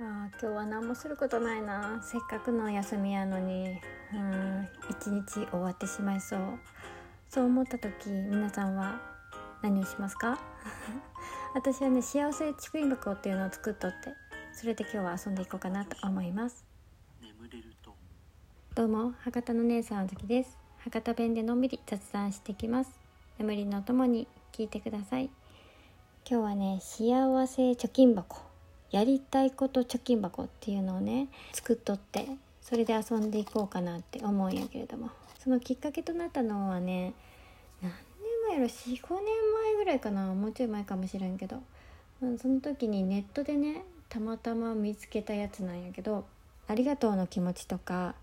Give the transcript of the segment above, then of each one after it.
あー今日は何もすることないな。せっかくの休みやのに。うん一日終わってしまいそう。そう思った時皆さんは何をしますか？私はね幸せ竹林箱っていうのを作っとって。それで今日は遊んでいこうかなと思います。眠れるとどうも博多の姉さんあずきです。博多弁でのんびり雑談してきます。眠りのともに聞いてください。今日はね幸せ貯金箱やりたいこと貯金箱っていうのをね作っとってそれで遊んでいこうかなって思うんやけれども。そのきっかけとなったのはね何年前やろ？45年前ぐらいかな？もうちょい前かもしれんけど、その時にネットでねたまたま見つけたやつなんやけどありがとうの気持ちとか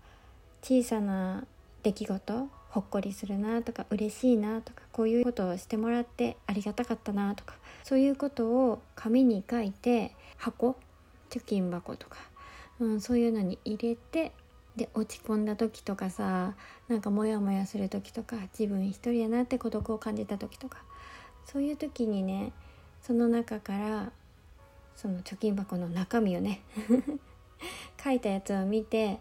小さな出来事ほっこりするなとか嬉しいなとかこういうことをしてもらってありがたかったなとかそういうことを紙に書いて箱貯金箱とか、うん、そういうのに入れてで落ち込んだ時とかさなんかモヤモヤする時とか自分一人やなって孤独を感じた時とかそういう時にねその中からその貯金箱の中身をね 書いたやつを見て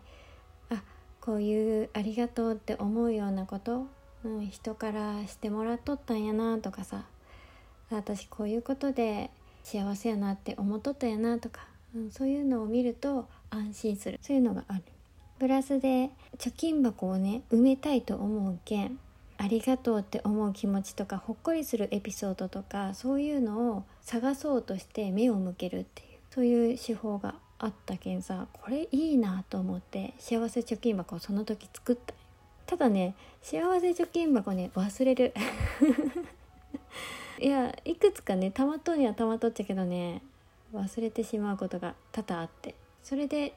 あこういうありがとうって思うようなこと、うん、人からしてもらっとったんやなとかさ私こういうことで幸せやなって思っとったやなとか、うん、そういうのを見ると安心する。そういうのがある。プラスで貯金箱をね埋めたいと思うけんありがとうって思う気持ちとかほっこりするエピソードとかそういうのを探そうとして目を向けるっていうそういう手法があったけんさこれいいなと思って幸せ貯金箱をその時作った。ただね幸せ貯金箱ね忘れる。いやいくつかねたまっとうにはたまっとっちゃけどね忘れてしまうことが多々あって。それで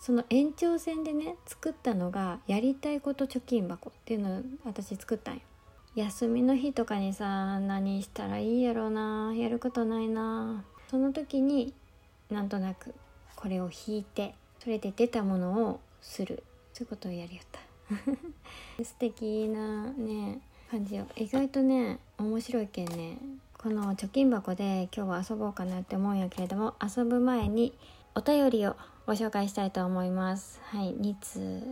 その延長線でね作ったのがやりたいこと貯金箱っていうのを私作ったんよ。休みの日とかにさ何したらいいやろうなやることないな。その時になんとなくこれを引いてそれで出たものをする。そういうことをやりよった。素敵なね感じよ。意外とね面白いけんね。この貯金箱で今日は遊ぼうかなって思うんやけれども遊ぶ前にお便りをご紹介したいと思います。はい2通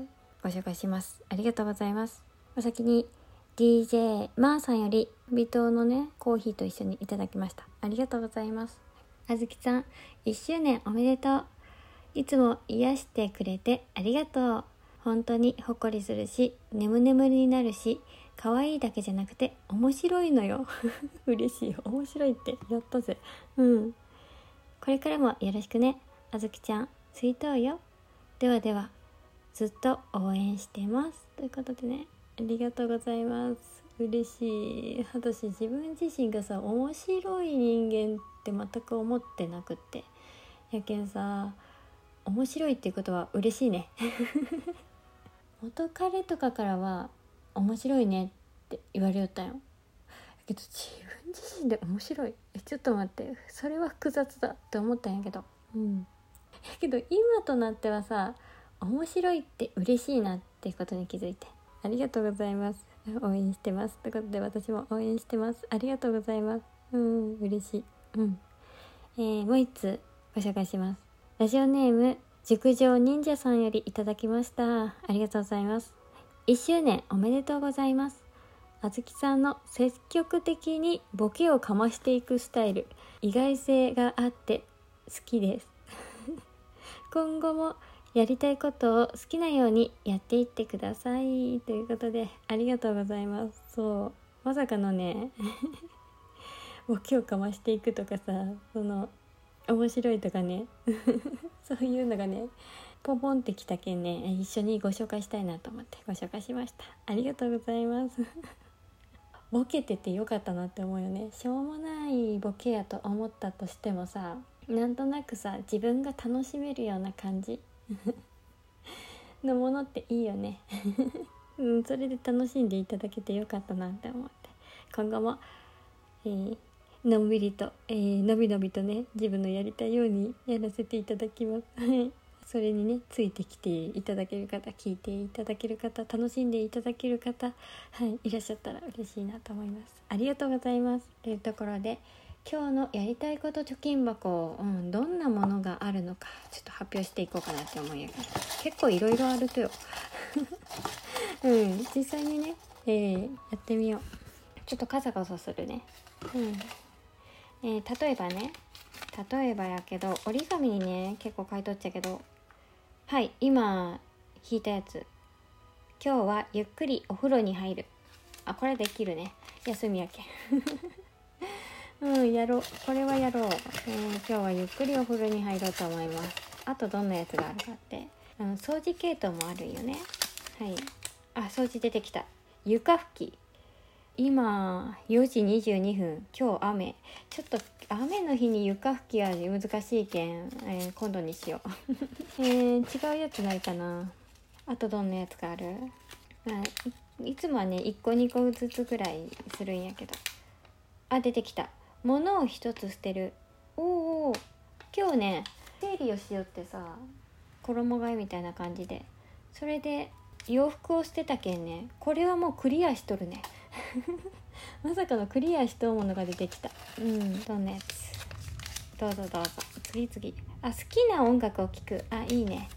ご紹介します。ありがとうございます。お先に DJ マーさんより微糖のねコーヒーと一緒にいただきました。ありがとうございます。あずきさん1周年おめでとう。いつも癒してくれてありがとう。本当にほっこりするし眠眠りになるし可愛いだけじゃなくて面白いのよ。嬉しい。面白いってやったぜ。うん。これからもよろしくね。あずきちゃん水筒よ。ではではずっと応援してます。ということでねありがとうございます。嬉しい。私自分自身がさ面白い人間って全く思ってなくって。やけんさ面白いっていうことは嬉しいね。元彼とかからは面白いねって言われよったよ。けど自分自身で面白い。えちょっと待って。それは複雑だって思ったんやけど。うん。やけど今となってはさ面白いって嬉しいなっていうことに気づいて。ありがとうございます。応援してますということで私も応援してます。ありがとうございます。うん嬉しい。うん。えー、もう一つご紹介します。ラジオネーム熟女忍者さんよりいただきました。ありがとうございます。1周年おめでとうございます。あずきさんの積極的にボケをかましていくスタイル意外性があって好きです。今後もやりたいことを好きなようにやっていってください。ということでありがとうございます。そうまさかのね。ボケをかましていくとかさその面白いとかね。そういうのがねポポンってきたけんね一緒にご紹介したいなと思ってご紹介しました。ありがとうございます。ボケててよかったなって思うよね。しょうもないボケやと思ったとしてもさなんとなくさ自分が楽しめるような感じ のものっていいよね。うん、それで楽しんでいただけてよかったなって思って。今後も、えーのんびりと、えーのびのびとね自分のやりたいようにやらせていただきます。はい。それにねついてきていただける方聞いていただける方楽しんでいただける方、はい、いらっしゃったら嬉しいなと思います。ありがとうございます。というところで今日のやりたいこと貯金箱、うん、どんなものがあるのかちょっと発表していこうかなって思うんやけど結構いろいろあるとよ。うん実際にね、えー、やってみよう。ちょっとカサカサするね。うん。えー、例えばね例えばやけど折り紙にね結構書いとっちゃけどはい今引いたやつ。今日はゆっくりお風呂に入る。あこれできるね。休みやけ うんやろう。これはやろう、えー、今日はゆっくりお風呂に入ろうと思います。あとどんなやつがあるかって、うん、掃除系統もあるよね。はい。あ掃除出てきた。床拭き。今4時22分。今日雨。ちょっと雨の日に床拭きは難しいけん、えー、今度にしよう。えー、違うやつないかな。あとどんなやつがある、まあ、いつもはね1個2個ずつぐらいするんやけど。あ出てきた。物を一つ捨てる。おお今日ね整理をしようってさ衣替えみたいな感じで。それで洋服を捨てたけんねこれはもうクリアしとるね。まさかのクリアしとうものが出てきた。うんどんなやつどうぞどうぞ。次々。あ好きな音楽を聴く。あいいね。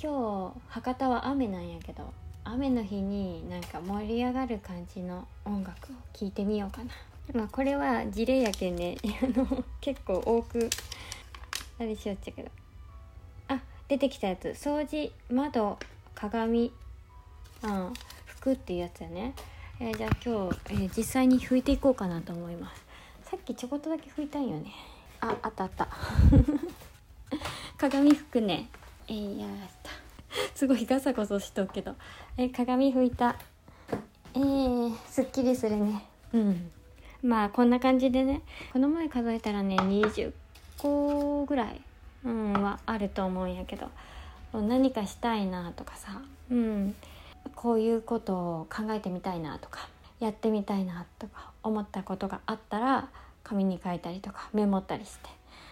今日博多は雨なんやけど雨の日になんか盛り上がる感じの音楽を聴いてみようかな。まあこれは事例やけんね。あの結構多くあれしよっちゃけど。あ出てきたやつ。掃除窓鏡。うん服っていうやつやね、えー、じゃあ今日、えー、実際に拭いていこうかなと思います。さっきちょこっとだけ拭いたんよね。ああったあった。鏡拭くね。えー、やった。すごいガサゴソしとくけど、えー、鏡拭いた。えー、すっきりするね。うん。まあこんな感じでね。この前数えたらね20個ぐらい、うん、はあると思うんやけど。何かしたいなとかさ、うん、こういうことを考えてみたいなとかやってみたいなとか思ったことがあったら紙に書いたりとかメモったりして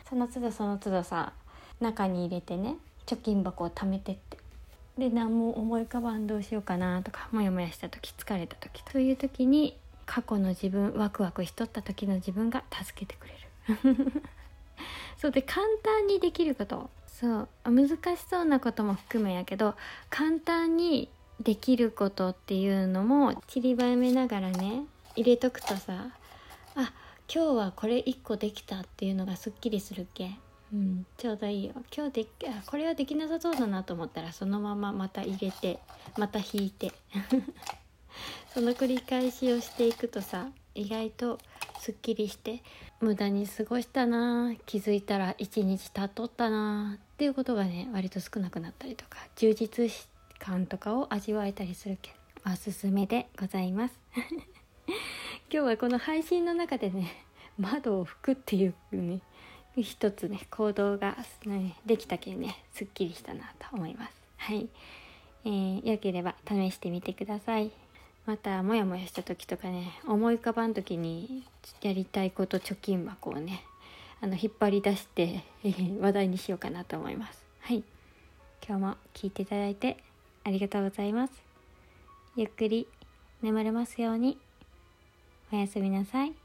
その都度その都度さ中に入れてね貯金箱を貯めてってで何も思い浮かばんどうしようかなとかモヤモヤした時疲れた時そういう時に過去の自分ワクワクしとった時の自分が助けてくれる。そうで簡単にできること。そう難しそうなことも含めやけど簡単にできることっていうのも散りばめながらね入れとくとさあ今日はこれ1個できたっていうのがすっきりするけ？うん、ちょうどいいよ。今日であこれはできなさそうだなと思ったらそのまままた入れてまた引いて。その繰り返しをしていくとさ意外とすっきりして無駄に過ごしたな気づいたら一日経っとったなっていうことがね割と少なくなったりとか充実して感とかを味わえたりするけおすすめでございます。今日はこの配信の中でね窓を拭くっていうね一つね行動が、ね、できたけんねすっきりしたなと思います。はい、えー、よければ試してみてください。またモヤモヤした時とかね思い浮かばん時にやりたいこと貯金箱をねあの引っ張り出して、えー、話題にしようかなと思います。はい。今日も聞いていただいてありがとうございます。ゆっくり眠れますように。おやすみなさい。